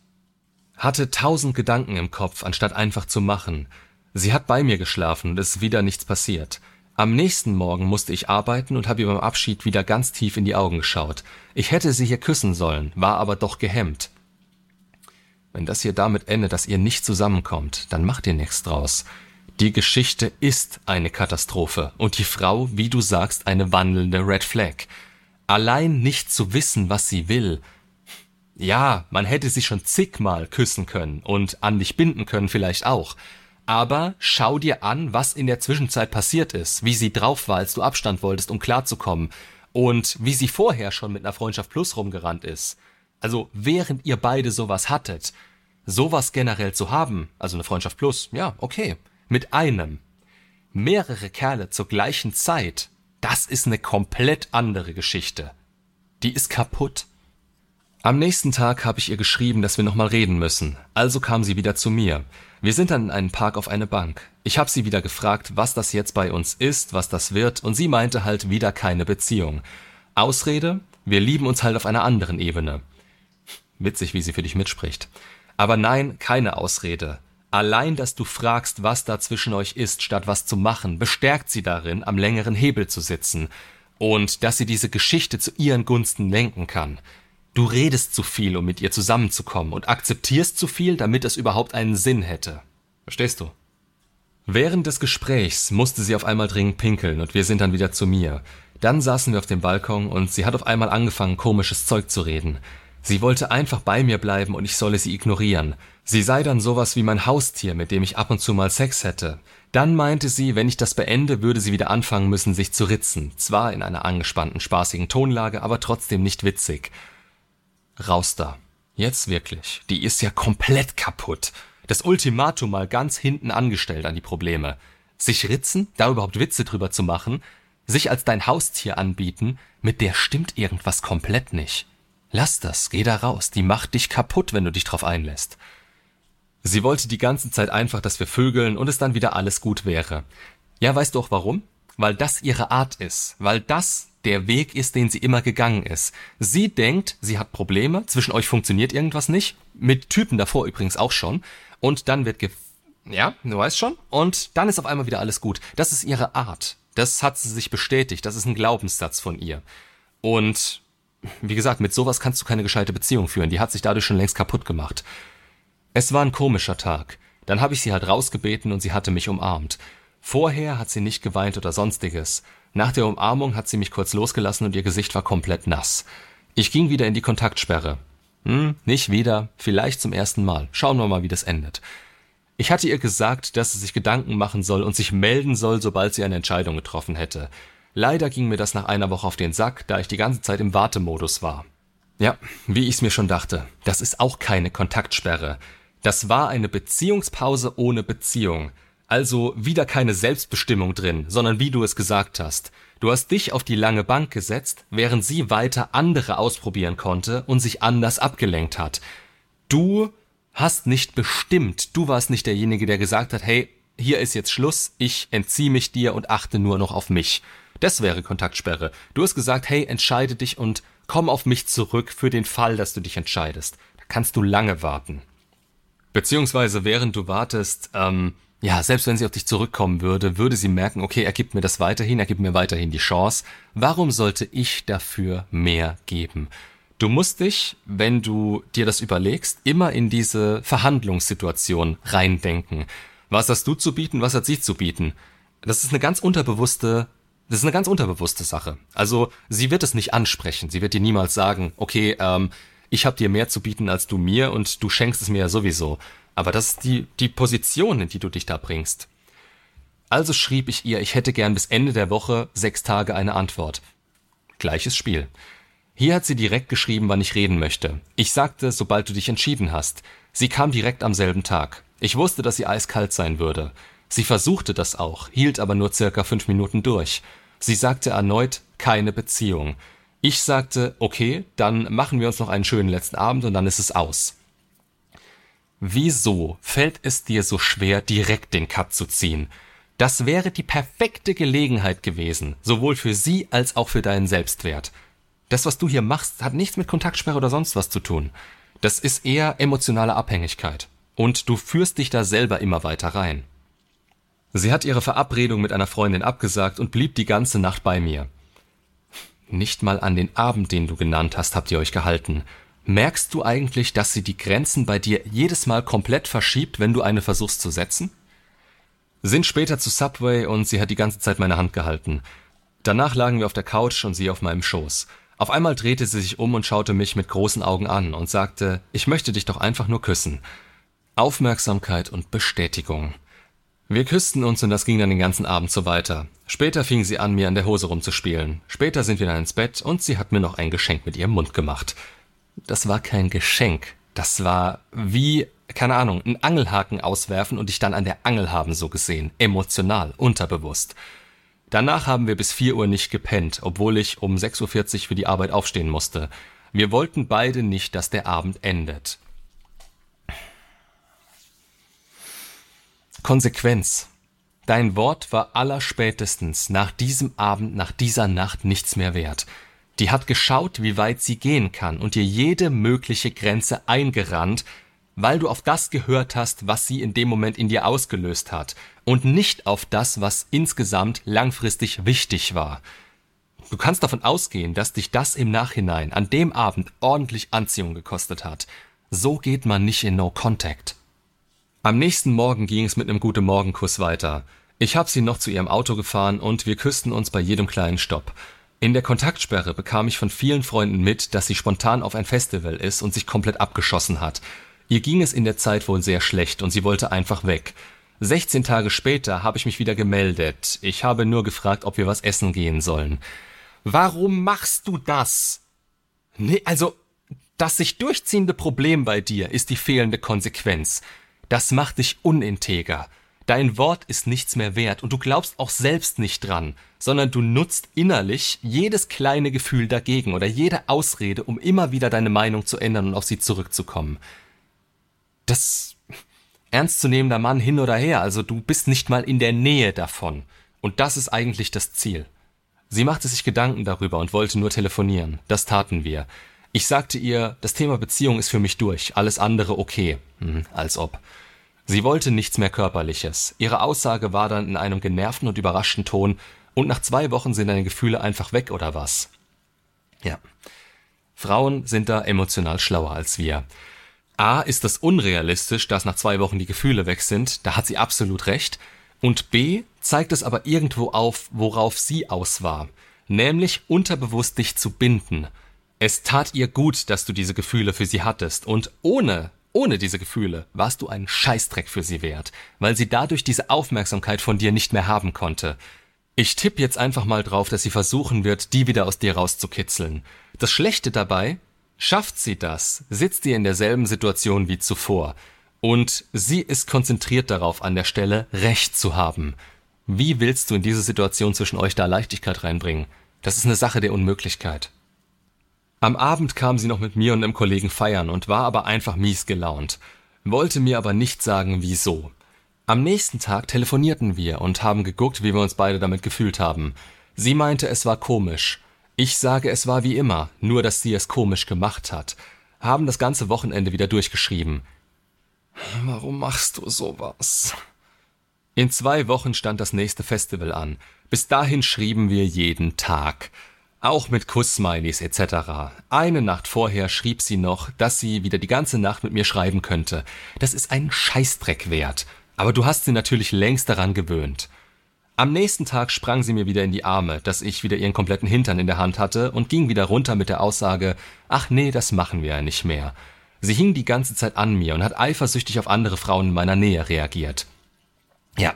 Speaker 1: Hatte tausend Gedanken im Kopf, anstatt einfach zu machen, Sie hat bei mir geschlafen und es ist wieder nichts passiert. Am nächsten Morgen musste ich arbeiten und habe ihr beim Abschied wieder ganz tief in die Augen geschaut. Ich hätte sie hier küssen sollen, war aber doch gehemmt. Wenn das hier damit endet, dass ihr nicht zusammenkommt, dann macht ihr nichts draus. Die Geschichte ist eine Katastrophe und die Frau, wie du sagst, eine wandelnde Red Flag. Allein nicht zu wissen, was sie will. Ja, man hätte sie schon zigmal küssen können und an dich binden können vielleicht auch aber schau dir an, was in der Zwischenzeit passiert ist, wie sie drauf war, als du Abstand wolltest, um klarzukommen und wie sie vorher schon mit einer Freundschaft Plus rumgerannt ist. Also während ihr beide sowas hattet, sowas generell zu haben, also eine Freundschaft Plus, ja, okay, mit einem, mehrere Kerle zur gleichen Zeit, das ist eine komplett andere Geschichte. Die ist kaputt. Am nächsten Tag habe ich ihr geschrieben, dass wir nochmal reden müssen, also kam sie wieder zu mir. Wir sind dann in einen Park auf eine Bank. Ich habe sie wieder gefragt, was das jetzt bei uns ist, was das wird, und sie meinte halt wieder keine Beziehung. Ausrede, wir lieben uns halt auf einer anderen Ebene. Witzig, wie sie für dich mitspricht. Aber nein, keine Ausrede. Allein, dass du fragst, was da zwischen euch ist, statt was zu machen, bestärkt sie darin, am längeren Hebel zu sitzen. Und dass sie diese Geschichte zu ihren Gunsten lenken kann. Du redest zu viel, um mit ihr zusammenzukommen und akzeptierst zu viel, damit es überhaupt einen Sinn hätte. Verstehst du? Während des Gesprächs musste sie auf einmal dringend pinkeln und wir sind dann wieder zu mir. Dann saßen wir auf dem Balkon und sie hat auf einmal angefangen, komisches Zeug zu reden. Sie wollte einfach bei mir bleiben und ich solle sie ignorieren. Sie sei dann sowas wie mein Haustier, mit dem ich ab und zu mal Sex hätte. Dann meinte sie, wenn ich das beende, würde sie wieder anfangen müssen, sich zu ritzen. Zwar in einer angespannten, spaßigen Tonlage, aber trotzdem nicht witzig. Raus da. Jetzt wirklich. Die ist ja komplett kaputt. Das Ultimatum mal ganz hinten angestellt an die Probleme. Sich ritzen, da überhaupt Witze drüber zu machen, sich als dein Haustier anbieten, mit der stimmt irgendwas komplett nicht. Lass das, geh da raus, die macht dich kaputt, wenn du dich drauf einlässt. Sie wollte die ganze Zeit einfach, dass wir vögeln und es dann wieder alles gut wäre. Ja, weißt du auch warum? Weil das ihre Art ist, weil das der Weg ist, den sie immer gegangen ist. Sie denkt, sie hat Probleme, zwischen euch funktioniert irgendwas nicht, mit Typen davor übrigens auch schon, und dann wird ge ja, du weißt schon, und dann ist auf einmal wieder alles gut. Das ist ihre Art. Das hat sie sich bestätigt, das ist ein Glaubenssatz von ihr. Und wie gesagt, mit sowas kannst du keine gescheite Beziehung führen, die hat sich dadurch schon längst kaputt gemacht. Es war ein komischer Tag. Dann habe ich sie halt rausgebeten und sie hatte mich umarmt. Vorher hat sie nicht geweint oder sonstiges. Nach der Umarmung hat sie mich kurz losgelassen und ihr Gesicht war komplett nass. Ich ging wieder in die Kontaktsperre. Hm, nicht wieder, vielleicht zum ersten Mal. Schauen wir mal, wie das endet. Ich hatte ihr gesagt, dass sie sich Gedanken machen soll und sich melden soll, sobald sie eine Entscheidung getroffen hätte. Leider ging mir das nach einer Woche auf den Sack, da ich die ganze Zeit im Wartemodus war. Ja, wie ich's mir schon dachte, das ist auch keine Kontaktsperre. Das war eine Beziehungspause ohne Beziehung. Also wieder keine Selbstbestimmung drin, sondern wie du es gesagt hast. Du hast dich auf die lange Bank gesetzt, während sie weiter andere ausprobieren konnte und sich anders abgelenkt hat. Du hast nicht bestimmt, du warst nicht derjenige, der gesagt hat, hey, hier ist jetzt Schluss, ich entziehe mich dir und achte nur noch auf mich. Das wäre Kontaktsperre. Du hast gesagt, hey, entscheide dich und komm auf mich zurück für den Fall, dass du dich entscheidest. Da kannst du lange warten. Beziehungsweise während du wartest, ähm, ja, selbst wenn sie auf dich zurückkommen würde, würde sie merken, okay, er gibt mir das weiterhin, er gibt mir weiterhin die Chance. Warum sollte ich dafür mehr geben? Du musst dich, wenn du dir das überlegst, immer in diese Verhandlungssituation reindenken. Was hast du zu bieten, was hat sie zu bieten? Das ist eine ganz unterbewusste, das ist eine ganz unterbewusste Sache. Also sie wird es nicht ansprechen, sie wird dir niemals sagen, okay, ähm, ich habe dir mehr zu bieten als du mir und du schenkst es mir ja sowieso. Aber das ist die, die Position, in die du dich da bringst. Also schrieb ich ihr, ich hätte gern bis Ende der Woche sechs Tage eine Antwort. Gleiches Spiel. Hier hat sie direkt geschrieben, wann ich reden möchte. Ich sagte, sobald du dich entschieden hast. Sie kam direkt am selben Tag. Ich wusste, dass sie eiskalt sein würde. Sie versuchte das auch, hielt aber nur circa fünf Minuten durch. Sie sagte erneut keine Beziehung. Ich sagte, okay, dann machen wir uns noch einen schönen letzten Abend und dann ist es aus. Wieso fällt es dir so schwer, direkt den Cut zu ziehen? Das wäre die perfekte Gelegenheit gewesen, sowohl für sie als auch für deinen Selbstwert. Das, was du hier machst, hat nichts mit Kontaktsperre oder sonst was zu tun. Das ist eher emotionale Abhängigkeit. Und du führst dich da selber immer weiter rein. Sie hat ihre Verabredung mit einer Freundin abgesagt und blieb die ganze Nacht bei mir. Nicht mal an den Abend, den du genannt hast, habt ihr euch gehalten. Merkst du eigentlich, dass sie die Grenzen bei dir jedes Mal komplett verschiebt, wenn du eine versuchst zu setzen? Sind später zu Subway und sie hat die ganze Zeit meine Hand gehalten. Danach lagen wir auf der Couch und sie auf meinem Schoß. Auf einmal drehte sie sich um und schaute mich mit großen Augen an und sagte, ich möchte dich doch einfach nur küssen. Aufmerksamkeit und Bestätigung. Wir küssten uns und das ging dann den ganzen Abend so weiter. Später fing sie an, mir an der Hose rumzuspielen. Später sind wir dann ins Bett und sie hat mir noch ein Geschenk mit ihrem Mund gemacht das war kein Geschenk. Das war wie, keine Ahnung, ein Angelhaken auswerfen und dich dann an der Angel haben, so gesehen. Emotional, unterbewusst. Danach haben wir bis vier Uhr nicht gepennt, obwohl ich um 6.40 Uhr für die Arbeit aufstehen musste. Wir wollten beide nicht, dass der Abend endet. Konsequenz. Dein Wort war allerspätestens nach diesem Abend, nach dieser Nacht nichts mehr wert. Die hat geschaut, wie weit sie gehen kann und dir jede mögliche Grenze eingerannt, weil du auf das gehört hast, was sie in dem Moment in dir ausgelöst hat und nicht auf das, was insgesamt langfristig wichtig war. Du kannst davon ausgehen, dass dich das im Nachhinein an dem Abend ordentlich Anziehung gekostet hat. So geht man nicht in No Contact. Am nächsten Morgen ging es mit einem gute Morgenkuss weiter. Ich hab sie noch zu ihrem Auto gefahren und wir küssten uns bei jedem kleinen Stopp. In der Kontaktsperre bekam ich von vielen Freunden mit, dass sie spontan auf ein Festival ist und sich komplett abgeschossen hat. Ihr ging es in der Zeit wohl sehr schlecht und sie wollte einfach weg. 16 Tage später habe ich mich wieder gemeldet. Ich habe nur gefragt, ob wir was essen gehen sollen. Warum machst du das? Nee, also, das sich durchziehende Problem bei dir ist die fehlende Konsequenz. Das macht dich uninteger. Dein Wort ist nichts mehr wert und du glaubst auch selbst nicht dran, sondern du nutzt innerlich jedes kleine Gefühl dagegen oder jede Ausrede, um immer wieder deine Meinung zu ändern und auf sie zurückzukommen. Das ernstzunehmender Mann hin oder her, also du bist nicht mal in der Nähe davon. Und das ist eigentlich das Ziel. Sie machte sich Gedanken darüber und wollte nur telefonieren. Das taten wir. Ich sagte ihr, das Thema Beziehung ist für mich durch, alles andere okay. Hm, als ob. Sie wollte nichts mehr Körperliches. Ihre Aussage war dann in einem genervten und überraschten Ton, und nach zwei Wochen sind deine Gefühle einfach weg oder was? Ja. Frauen sind da emotional schlauer als wir. A ist das unrealistisch, dass nach zwei Wochen die Gefühle weg sind, da hat sie absolut recht. Und B zeigt es aber irgendwo auf, worauf sie aus war, nämlich unterbewusst dich zu binden. Es tat ihr gut, dass du diese Gefühle für sie hattest, und ohne ohne diese Gefühle warst du ein Scheißdreck für sie wert, weil sie dadurch diese Aufmerksamkeit von dir nicht mehr haben konnte. Ich tipp jetzt einfach mal drauf, dass sie versuchen wird, die wieder aus dir rauszukitzeln. Das Schlechte dabei, schafft sie das, sitzt sie in derselben Situation wie zuvor. Und sie ist konzentriert darauf, an der Stelle Recht zu haben. Wie willst du in diese Situation zwischen euch da Leichtigkeit reinbringen? Das ist eine Sache der Unmöglichkeit. Am Abend kam sie noch mit mir und einem Kollegen feiern und war aber einfach mies gelaunt, wollte mir aber nicht sagen, wieso. Am nächsten Tag telefonierten wir und haben geguckt, wie wir uns beide damit gefühlt haben. Sie meinte, es war komisch. Ich sage, es war wie immer, nur dass sie es komisch gemacht hat. Haben das ganze Wochenende wieder durchgeschrieben. Warum machst du sowas? In zwei Wochen stand das nächste Festival an. Bis dahin schrieben wir jeden Tag. Auch mit Kuss-Smileys etc. Eine Nacht vorher schrieb sie noch, dass sie wieder die ganze Nacht mit mir schreiben könnte. Das ist ein Scheißdreck wert. Aber du hast sie natürlich längst daran gewöhnt. Am nächsten Tag sprang sie mir wieder in die Arme, dass ich wieder ihren kompletten Hintern in der Hand hatte und ging wieder runter mit der Aussage, ach nee, das machen wir ja nicht mehr. Sie hing die ganze Zeit an mir und hat eifersüchtig auf andere Frauen in meiner Nähe reagiert. Ja,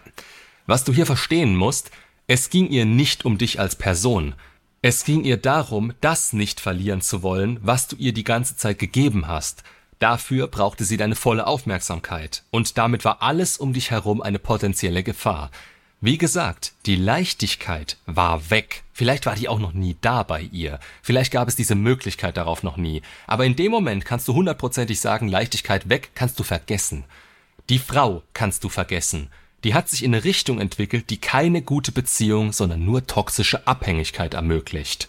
Speaker 1: was du hier verstehen musst, es ging ihr nicht um dich als Person, es ging ihr darum, das nicht verlieren zu wollen, was du ihr die ganze Zeit gegeben hast. Dafür brauchte sie deine volle Aufmerksamkeit, und damit war alles um dich herum eine potenzielle Gefahr. Wie gesagt, die Leichtigkeit war weg. Vielleicht war die auch noch nie da bei ihr. Vielleicht gab es diese Möglichkeit darauf noch nie. Aber in dem Moment kannst du hundertprozentig sagen, Leichtigkeit weg kannst du vergessen. Die Frau kannst du vergessen die hat sich in eine Richtung entwickelt, die keine gute Beziehung, sondern nur toxische Abhängigkeit ermöglicht.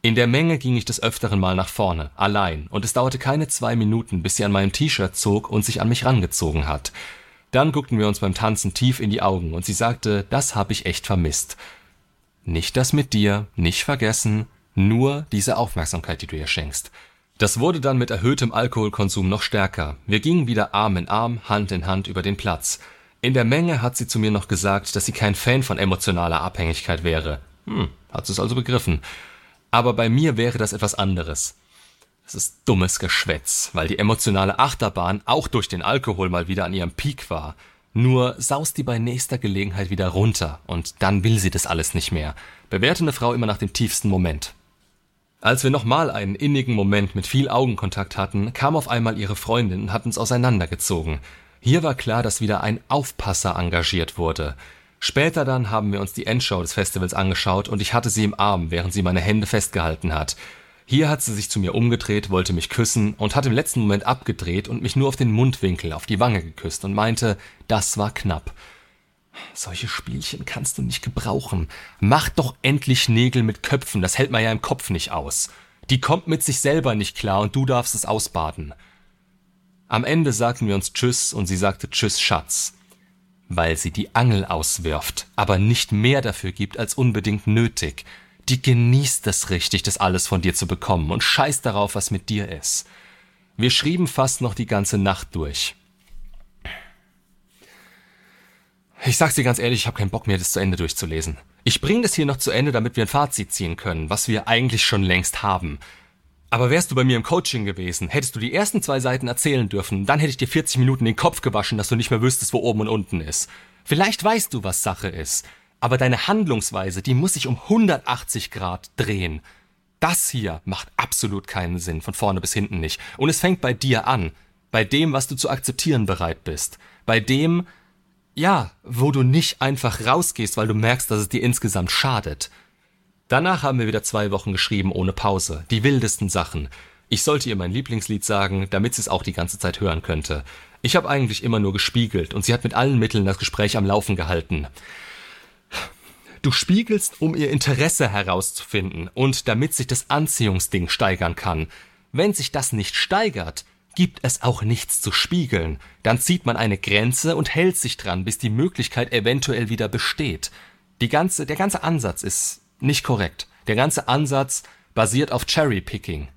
Speaker 1: In der Menge ging ich des Öfteren mal nach vorne, allein, und es dauerte keine zwei Minuten, bis sie an meinem T-Shirt zog und sich an mich rangezogen hat. Dann guckten wir uns beim Tanzen tief in die Augen und sie sagte, das hab ich echt vermisst. Nicht das mit dir, nicht vergessen, nur diese Aufmerksamkeit, die du ihr schenkst. Das wurde dann mit erhöhtem Alkoholkonsum noch stärker. Wir gingen wieder Arm in Arm, Hand in Hand über den Platz. In der Menge hat sie zu mir noch gesagt, dass sie kein Fan von emotionaler Abhängigkeit wäre. Hm, hat sie es also begriffen. Aber bei mir wäre das etwas anderes. Das ist dummes Geschwätz, weil die emotionale Achterbahn auch durch den Alkohol mal wieder an ihrem Peak war. Nur saust die bei nächster Gelegenheit wieder runter und dann will sie das alles nicht mehr. Bewerte eine Frau immer nach dem tiefsten Moment. Als wir nochmal einen innigen Moment mit viel Augenkontakt hatten, kam auf einmal ihre Freundin und hat uns auseinandergezogen. Hier war klar, dass wieder ein Aufpasser engagiert wurde. Später dann haben wir uns die Endshow des Festivals angeschaut und ich hatte sie im Arm, während sie meine Hände festgehalten hat. Hier hat sie sich zu mir umgedreht, wollte mich küssen und hat im letzten Moment abgedreht und mich nur auf den Mundwinkel, auf die Wange geküsst und meinte, das war knapp. Solche Spielchen kannst du nicht gebrauchen. Mach doch endlich Nägel mit Köpfen, das hält man ja im Kopf nicht aus. Die kommt mit sich selber nicht klar und du darfst es ausbaden. Am Ende sagten wir uns Tschüss und sie sagte Tschüss, Schatz. Weil sie die Angel auswirft, aber nicht mehr dafür gibt als unbedingt nötig. Die genießt es richtig, das alles von dir zu bekommen und scheißt darauf, was mit dir ist. Wir schrieben fast noch die ganze Nacht durch. Ich sag's dir ganz ehrlich, ich habe keinen Bock mehr, das zu Ende durchzulesen. Ich bringe das hier noch zu Ende, damit wir ein Fazit ziehen können, was wir eigentlich schon längst haben. Aber wärst du bei mir im Coaching gewesen, hättest du die ersten zwei Seiten erzählen dürfen, dann hätte ich dir 40 Minuten den Kopf gewaschen, dass du nicht mehr wüsstest, wo oben und unten ist. Vielleicht weißt du, was Sache ist, aber deine Handlungsweise, die muss sich um 180 Grad drehen. Das hier macht absolut keinen Sinn, von vorne bis hinten nicht. Und es fängt bei dir an, bei dem, was du zu akzeptieren bereit bist, bei dem, ja, wo du nicht einfach rausgehst, weil du merkst, dass es dir insgesamt schadet. Danach haben wir wieder zwei Wochen geschrieben ohne Pause. Die wildesten Sachen. Ich sollte ihr mein Lieblingslied sagen, damit sie es auch die ganze Zeit hören könnte. Ich habe eigentlich immer nur gespiegelt und sie hat mit allen Mitteln das Gespräch am Laufen gehalten. Du spiegelst, um ihr Interesse herauszufinden und damit sich das Anziehungsding steigern kann. Wenn sich das nicht steigert, gibt es auch nichts zu spiegeln. Dann zieht man eine Grenze und hält sich dran, bis die Möglichkeit eventuell wieder besteht. Die ganze, der ganze Ansatz ist nicht korrekt. Der ganze Ansatz basiert auf Cherry-Picking.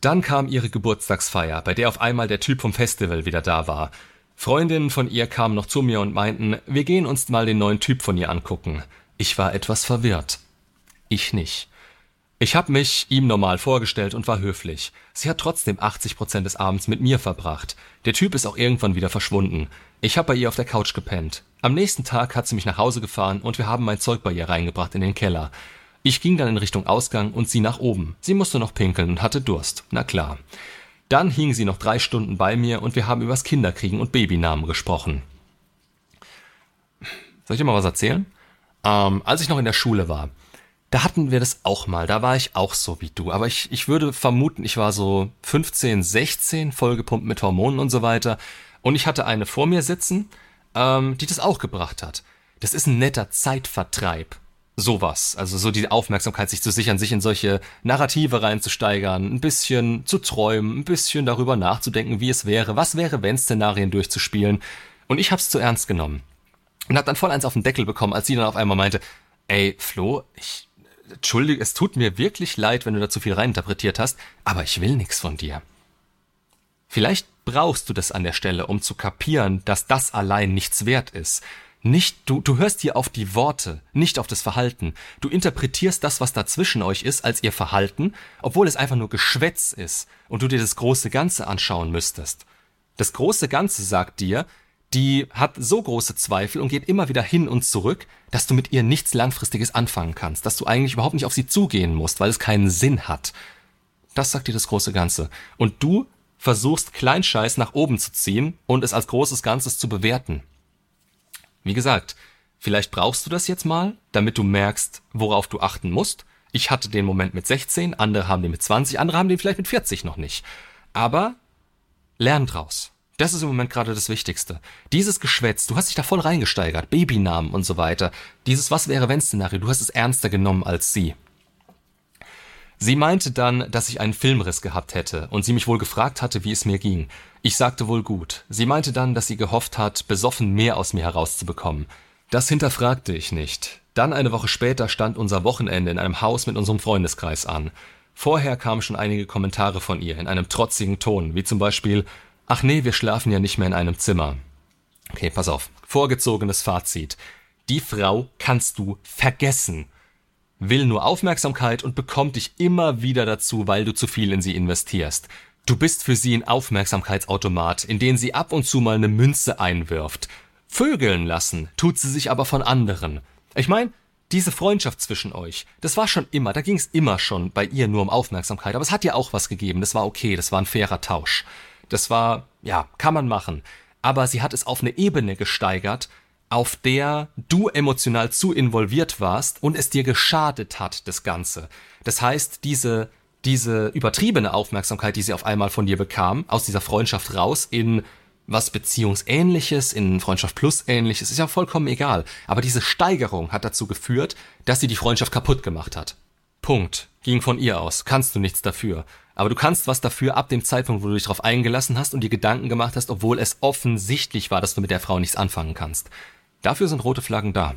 Speaker 1: Dann kam ihre Geburtstagsfeier, bei der auf einmal der Typ vom Festival wieder da war. Freundinnen von ihr kamen noch zu mir und meinten, wir gehen uns mal den neuen Typ von ihr angucken. Ich war etwas verwirrt. Ich nicht. Ich hab mich ihm normal vorgestellt und war höflich. Sie hat trotzdem 80 Prozent des Abends mit mir verbracht. Der Typ ist auch irgendwann wieder verschwunden. Ich hab bei ihr auf der Couch gepennt. Am nächsten Tag hat sie mich nach Hause gefahren und wir haben mein Zeug bei ihr reingebracht in den Keller. Ich ging dann in Richtung Ausgang und sie nach oben. Sie musste noch pinkeln und hatte Durst. Na klar. Dann hing sie noch drei Stunden bei mir und wir haben übers Kinderkriegen und Babynamen gesprochen. Soll ich dir mal was erzählen? Ähm, als ich noch in der Schule war, da hatten wir das auch mal. Da war ich auch so wie du. Aber ich, ich würde vermuten, ich war so 15, 16, vollgepumpt mit Hormonen und so weiter. Und ich hatte eine vor mir sitzen, ähm, die das auch gebracht hat. Das ist ein netter Zeitvertreib. Sowas. Also so die Aufmerksamkeit sich zu sichern, sich in solche Narrative reinzusteigern, ein bisschen zu träumen, ein bisschen darüber nachzudenken, wie es wäre, was wäre, wenn Szenarien durchzuspielen. Und ich hab's zu ernst genommen. Und hat dann voll eins auf den Deckel bekommen, als sie dann auf einmal meinte, ey, Flo, ich, entschuldige, es tut mir wirklich leid, wenn du da zu viel reininterpretiert hast, aber ich will nix von dir. Vielleicht brauchst du das an der Stelle, um zu kapieren, dass das allein nichts wert ist. Nicht, du, du hörst hier auf die Worte, nicht auf das Verhalten. Du interpretierst das, was da zwischen euch ist, als ihr Verhalten, obwohl es einfach nur Geschwätz ist und du dir das große Ganze anschauen müsstest. Das große Ganze sagt dir, die hat so große Zweifel und geht immer wieder hin und zurück, dass du mit ihr nichts Langfristiges anfangen kannst, dass du eigentlich überhaupt nicht auf sie zugehen musst, weil es keinen Sinn hat. Das sagt dir das große Ganze. Und du versuchst Kleinscheiß nach oben zu ziehen und es als großes Ganzes zu bewerten. Wie gesagt, vielleicht brauchst du das jetzt mal, damit du merkst, worauf du achten musst. Ich hatte den Moment mit 16, andere haben den mit 20, andere haben den vielleicht mit 40 noch nicht. Aber lern draus. Das ist im Moment gerade das Wichtigste. Dieses Geschwätz, du hast dich da voll reingesteigert, Babynamen und so weiter. Dieses Was wäre wenn Szenario, du hast es ernster genommen als sie. Sie meinte dann, dass ich einen Filmriss gehabt hätte und sie mich wohl gefragt hatte, wie es mir ging. Ich sagte wohl gut. Sie meinte dann, dass sie gehofft hat, besoffen mehr aus mir herauszubekommen. Das hinterfragte ich nicht. Dann eine Woche später stand unser Wochenende in einem Haus mit unserem Freundeskreis an. Vorher kamen schon einige Kommentare von ihr in einem trotzigen Ton, wie zum Beispiel Ach nee, wir schlafen ja nicht mehr in einem Zimmer. Okay, pass auf. Vorgezogenes Fazit. Die Frau kannst du vergessen. Will nur Aufmerksamkeit und bekommt dich immer wieder dazu, weil du zu viel in sie investierst. Du bist für sie ein Aufmerksamkeitsautomat, in den sie ab und zu mal eine Münze einwirft. Vögeln lassen tut sie sich aber von anderen. Ich mein, diese Freundschaft zwischen euch, das war schon immer, da ging's immer schon bei ihr nur um Aufmerksamkeit, aber es hat ihr auch was gegeben, das war okay, das war ein fairer Tausch. Das war, ja, kann man machen. Aber sie hat es auf eine Ebene gesteigert, auf der du emotional zu involviert warst und es dir geschadet hat, das Ganze. Das heißt, diese, diese übertriebene Aufmerksamkeit, die sie auf einmal von dir bekam, aus dieser Freundschaft raus in was Beziehungsähnliches, in Freundschaft plus ähnliches, ist ja vollkommen egal. Aber diese Steigerung hat dazu geführt, dass sie die Freundschaft kaputt gemacht hat. Punkt. Ging von ihr aus. Kannst du nichts dafür. Aber du kannst was dafür ab dem Zeitpunkt, wo du dich darauf eingelassen hast und dir Gedanken gemacht hast, obwohl es offensichtlich war, dass du mit der Frau nichts anfangen kannst. Dafür sind rote Flaggen da.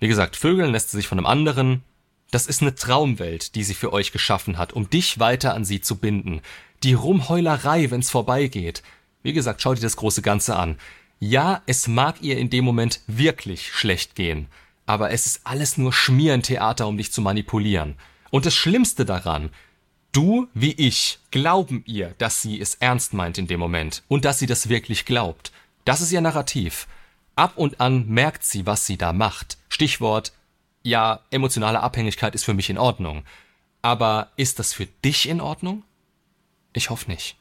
Speaker 1: Wie gesagt, Vögeln lässt sie sich von einem anderen. Das ist eine Traumwelt, die sie für euch geschaffen hat, um dich weiter an sie zu binden. Die Rumheulerei, wenn's vorbeigeht. Wie gesagt, schau dir das große Ganze an. Ja, es mag ihr in dem Moment wirklich schlecht gehen, aber es ist alles nur Schmierentheater, um dich zu manipulieren. Und das Schlimmste daran, Du wie ich glauben ihr, dass sie es ernst meint in dem Moment und dass sie das wirklich glaubt. Das ist ihr Narrativ. Ab und an merkt sie, was sie da macht. Stichwort, ja, emotionale Abhängigkeit ist für mich in Ordnung. Aber ist das für dich in Ordnung? Ich hoffe nicht.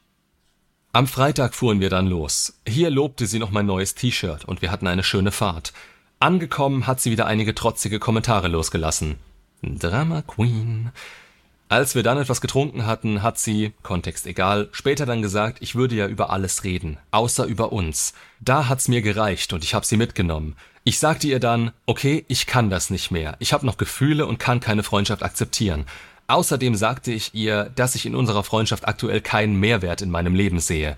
Speaker 1: Am Freitag fuhren wir dann los. Hier lobte sie noch mein neues T-Shirt und wir hatten eine schöne Fahrt. Angekommen hat sie wieder einige trotzige Kommentare losgelassen. Drama Queen. Als wir dann etwas getrunken hatten, hat sie, Kontext egal, später dann gesagt, ich würde ja über alles reden, außer über uns. Da hat's mir gereicht und ich hab sie mitgenommen. Ich sagte ihr dann, okay, ich kann das nicht mehr. Ich hab noch Gefühle und kann keine Freundschaft akzeptieren. Außerdem sagte ich ihr, dass ich in unserer Freundschaft aktuell keinen Mehrwert in meinem Leben sehe.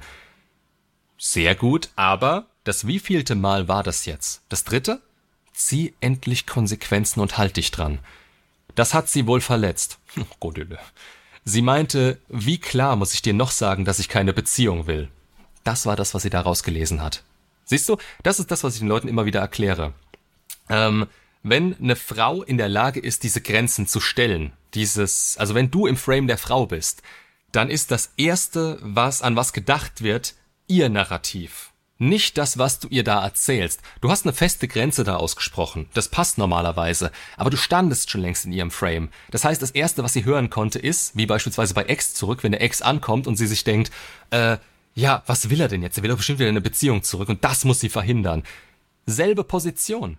Speaker 1: Sehr gut, aber das wievielte Mal war das jetzt? Das dritte? Zieh endlich Konsequenzen und halt dich dran. Das hat sie wohl verletzt. Godille. Sie meinte, wie klar muss ich dir noch sagen, dass ich keine Beziehung will? Das war das, was sie daraus gelesen hat. Siehst du, das ist das, was ich den Leuten immer wieder erkläre. Ähm, wenn eine Frau in der Lage ist, diese Grenzen zu stellen, dieses, also wenn du im Frame der Frau bist, dann ist das erste, was an was gedacht wird, ihr Narrativ. Nicht das, was du ihr da erzählst. Du hast eine feste Grenze da ausgesprochen. Das passt normalerweise. Aber du standest schon längst in ihrem Frame. Das heißt, das erste, was sie hören konnte, ist, wie beispielsweise bei Ex zurück, wenn der Ex ankommt und sie sich denkt, äh, ja, was will er denn jetzt? Er will doch bestimmt wieder eine Beziehung zurück und das muss sie verhindern. Selbe Position.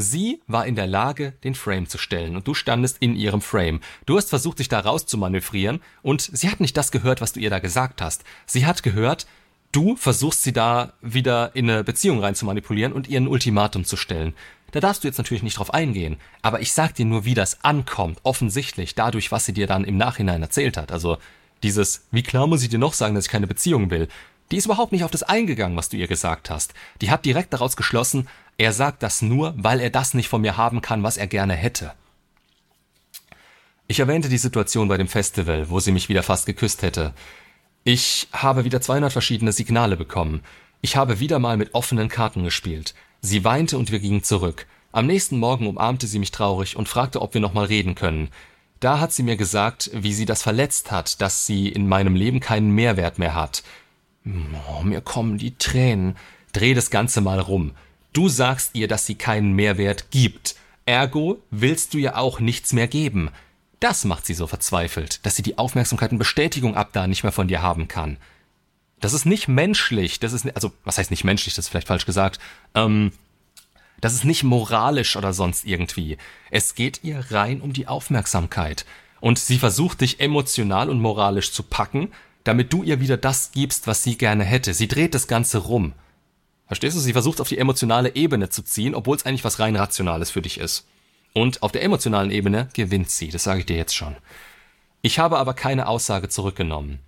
Speaker 1: Sie war in der Lage, den Frame zu stellen und du standest in ihrem Frame. Du hast versucht, dich da raus zu manövrieren und sie hat nicht das gehört, was du ihr da gesagt hast. Sie hat gehört, Du versuchst sie da wieder in eine Beziehung rein zu manipulieren und ihr ein Ultimatum zu stellen. Da darfst du jetzt natürlich nicht drauf eingehen, aber ich sag dir nur, wie das ankommt, offensichtlich, dadurch, was sie dir dann im Nachhinein erzählt hat. Also dieses, wie klar muss ich dir noch sagen, dass ich keine Beziehung will? Die ist überhaupt nicht auf das eingegangen, was du ihr gesagt hast. Die hat direkt daraus geschlossen, er sagt das nur, weil er das nicht von mir haben kann, was er gerne hätte. Ich erwähnte die Situation bei dem Festival, wo sie mich wieder fast geküsst hätte. Ich habe wieder 200 verschiedene Signale bekommen. Ich habe wieder mal mit offenen Karten gespielt. Sie weinte und wir gingen zurück. Am nächsten Morgen umarmte sie mich traurig und fragte, ob wir noch mal reden können. Da hat sie mir gesagt, wie sie das verletzt hat, dass sie in meinem Leben keinen Mehrwert mehr hat. Oh, mir kommen die Tränen. Dreh das Ganze mal rum. Du sagst ihr, dass sie keinen Mehrwert gibt. Ergo willst du ihr auch nichts mehr geben. Das macht sie so verzweifelt, dass sie die Aufmerksamkeit und Bestätigung ab da nicht mehr von dir haben kann. Das ist nicht menschlich, das ist, also, was heißt nicht menschlich, das ist vielleicht falsch gesagt, ähm, das ist nicht moralisch oder sonst irgendwie. Es geht ihr rein um die Aufmerksamkeit. Und sie versucht dich emotional und moralisch zu packen, damit du ihr wieder das gibst, was sie gerne hätte. Sie dreht das Ganze rum. Verstehst du? Sie versucht auf die emotionale Ebene zu ziehen, obwohl es eigentlich was rein Rationales für dich ist. Und auf der emotionalen Ebene gewinnt sie, das sage ich dir jetzt schon. Ich habe aber keine Aussage zurückgenommen.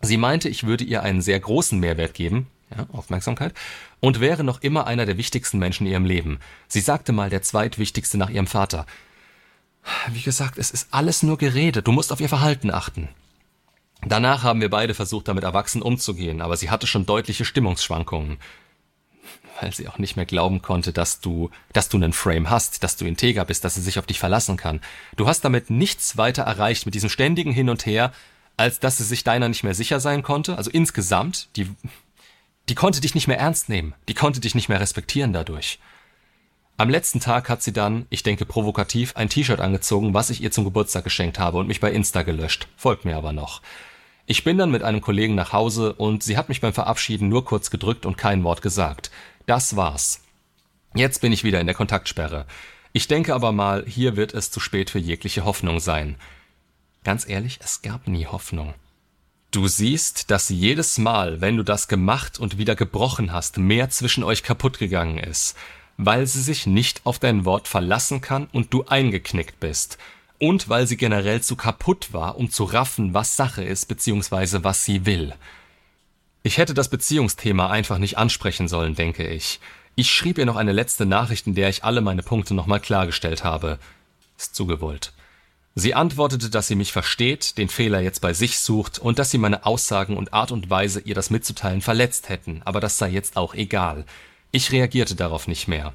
Speaker 1: Sie meinte, ich würde ihr einen sehr großen Mehrwert geben, ja, Aufmerksamkeit, und wäre noch immer einer der wichtigsten Menschen in ihrem Leben. Sie sagte mal der zweitwichtigste nach ihrem Vater. Wie gesagt, es ist alles nur Gerede, du musst auf ihr Verhalten achten. Danach haben wir beide versucht, damit erwachsen umzugehen, aber sie hatte schon deutliche Stimmungsschwankungen weil sie auch nicht mehr glauben konnte, dass du, dass du einen Frame hast, dass du integer bist, dass sie sich auf dich verlassen kann. Du hast damit nichts weiter erreicht mit diesem ständigen Hin und Her, als dass sie sich deiner nicht mehr sicher sein konnte. Also insgesamt, die, die konnte dich nicht mehr ernst nehmen, die konnte dich nicht mehr respektieren dadurch. Am letzten Tag hat sie dann, ich denke provokativ, ein T-Shirt angezogen, was ich ihr zum Geburtstag geschenkt habe und mich bei Insta gelöscht. Folgt mir aber noch. Ich bin dann mit einem Kollegen nach Hause und sie hat mich beim Verabschieden nur kurz gedrückt und kein Wort gesagt. Das war's. Jetzt bin ich wieder in der Kontaktsperre. Ich denke aber mal, hier wird es zu spät für jegliche Hoffnung sein. Ganz ehrlich, es gab nie Hoffnung. Du siehst, dass jedes Mal, wenn du das gemacht und wieder gebrochen hast, mehr zwischen euch kaputt gegangen ist, weil sie sich nicht auf dein Wort verlassen kann und du eingeknickt bist. Und weil sie generell zu kaputt war, um zu raffen, was Sache ist, beziehungsweise was sie will. Ich hätte das Beziehungsthema einfach nicht ansprechen sollen, denke ich. Ich schrieb ihr noch eine letzte Nachricht, in der ich alle meine Punkte nochmal klargestellt habe. Ist zugewollt. Sie antwortete, dass sie mich versteht, den Fehler jetzt bei sich sucht und dass sie meine Aussagen und Art und Weise, ihr das mitzuteilen, verletzt hätten, aber das sei jetzt auch egal. Ich reagierte darauf nicht mehr.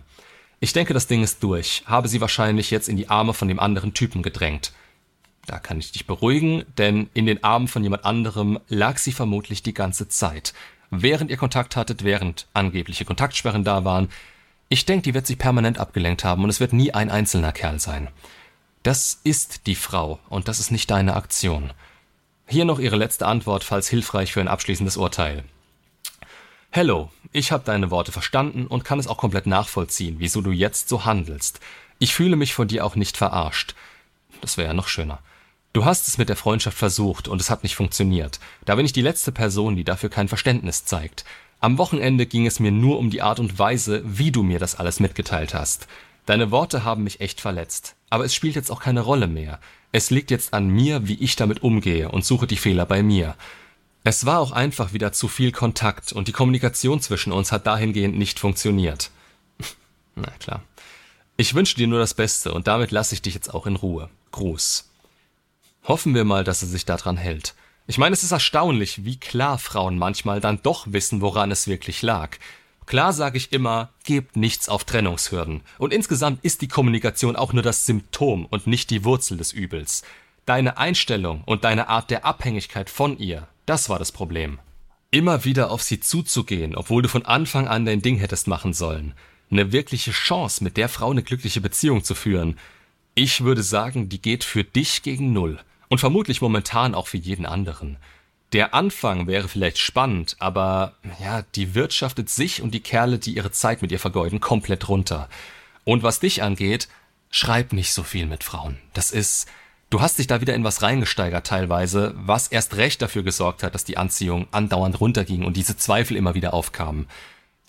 Speaker 1: Ich denke, das Ding ist durch, habe sie wahrscheinlich jetzt in die Arme von dem anderen Typen gedrängt. Da kann ich dich beruhigen, denn in den Armen von jemand anderem lag sie vermutlich die ganze Zeit. Während ihr Kontakt hattet, während angebliche Kontaktsperren da waren. Ich denke, die wird sich permanent abgelenkt haben und es wird nie ein einzelner Kerl sein. Das ist die Frau und das ist nicht deine Aktion. Hier noch ihre letzte Antwort, falls hilfreich für ein abschließendes Urteil. Hello, ich habe deine Worte verstanden und kann es auch komplett nachvollziehen, wieso du jetzt so handelst. Ich fühle mich von dir auch nicht verarscht. Das wäre ja noch schöner. Du hast es mit der Freundschaft versucht und es hat nicht funktioniert. Da bin ich die letzte Person, die dafür kein Verständnis zeigt. Am Wochenende ging es mir nur um die Art und Weise, wie du mir das alles mitgeteilt hast. Deine Worte haben mich echt verletzt. Aber es spielt jetzt auch keine Rolle mehr. Es liegt jetzt an mir, wie ich damit umgehe und suche die Fehler bei mir. Es war auch einfach wieder zu viel Kontakt und die Kommunikation zwischen uns hat dahingehend nicht funktioniert. [laughs] Na klar. Ich wünsche dir nur das Beste und damit lasse ich dich jetzt auch in Ruhe. Gruß. Hoffen wir mal, dass er sich daran hält. Ich meine, es ist erstaunlich, wie klar Frauen manchmal dann doch wissen, woran es wirklich lag. Klar sage ich immer, gebt nichts auf Trennungshürden. Und insgesamt ist die Kommunikation auch nur das Symptom und nicht die Wurzel des Übels. Deine Einstellung und deine Art der Abhängigkeit von ihr, das war das Problem. Immer wieder auf sie zuzugehen, obwohl du von Anfang an dein Ding hättest machen sollen. Eine wirkliche Chance, mit der Frau eine glückliche Beziehung zu führen. Ich würde sagen, die geht für dich gegen Null. Und vermutlich momentan auch für jeden anderen. Der Anfang wäre vielleicht spannend, aber ja, die wirtschaftet sich und die Kerle, die ihre Zeit mit ihr vergeuden, komplett runter. Und was dich angeht, schreib nicht so viel mit Frauen. Das ist, du hast dich da wieder in was reingesteigert teilweise, was erst recht dafür gesorgt hat, dass die Anziehung andauernd runterging und diese Zweifel immer wieder aufkamen.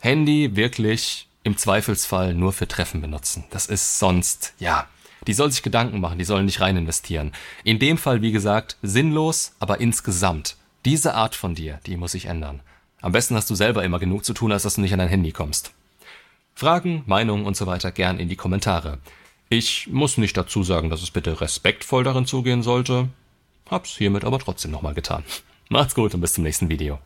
Speaker 1: Handy wirklich im Zweifelsfall nur für Treffen benutzen. Das ist sonst, ja, die soll sich Gedanken machen, die sollen nicht rein investieren. In dem Fall, wie gesagt, sinnlos, aber insgesamt. Diese Art von dir, die muss sich ändern. Am besten hast du selber immer genug zu tun, als dass du nicht an dein Handy kommst. Fragen, Meinungen und so weiter gern in die Kommentare. Ich muss nicht dazu sagen, dass es bitte respektvoll darin zugehen sollte. Hab's hiermit aber trotzdem nochmal getan. [laughs] Macht's gut und bis zum nächsten Video.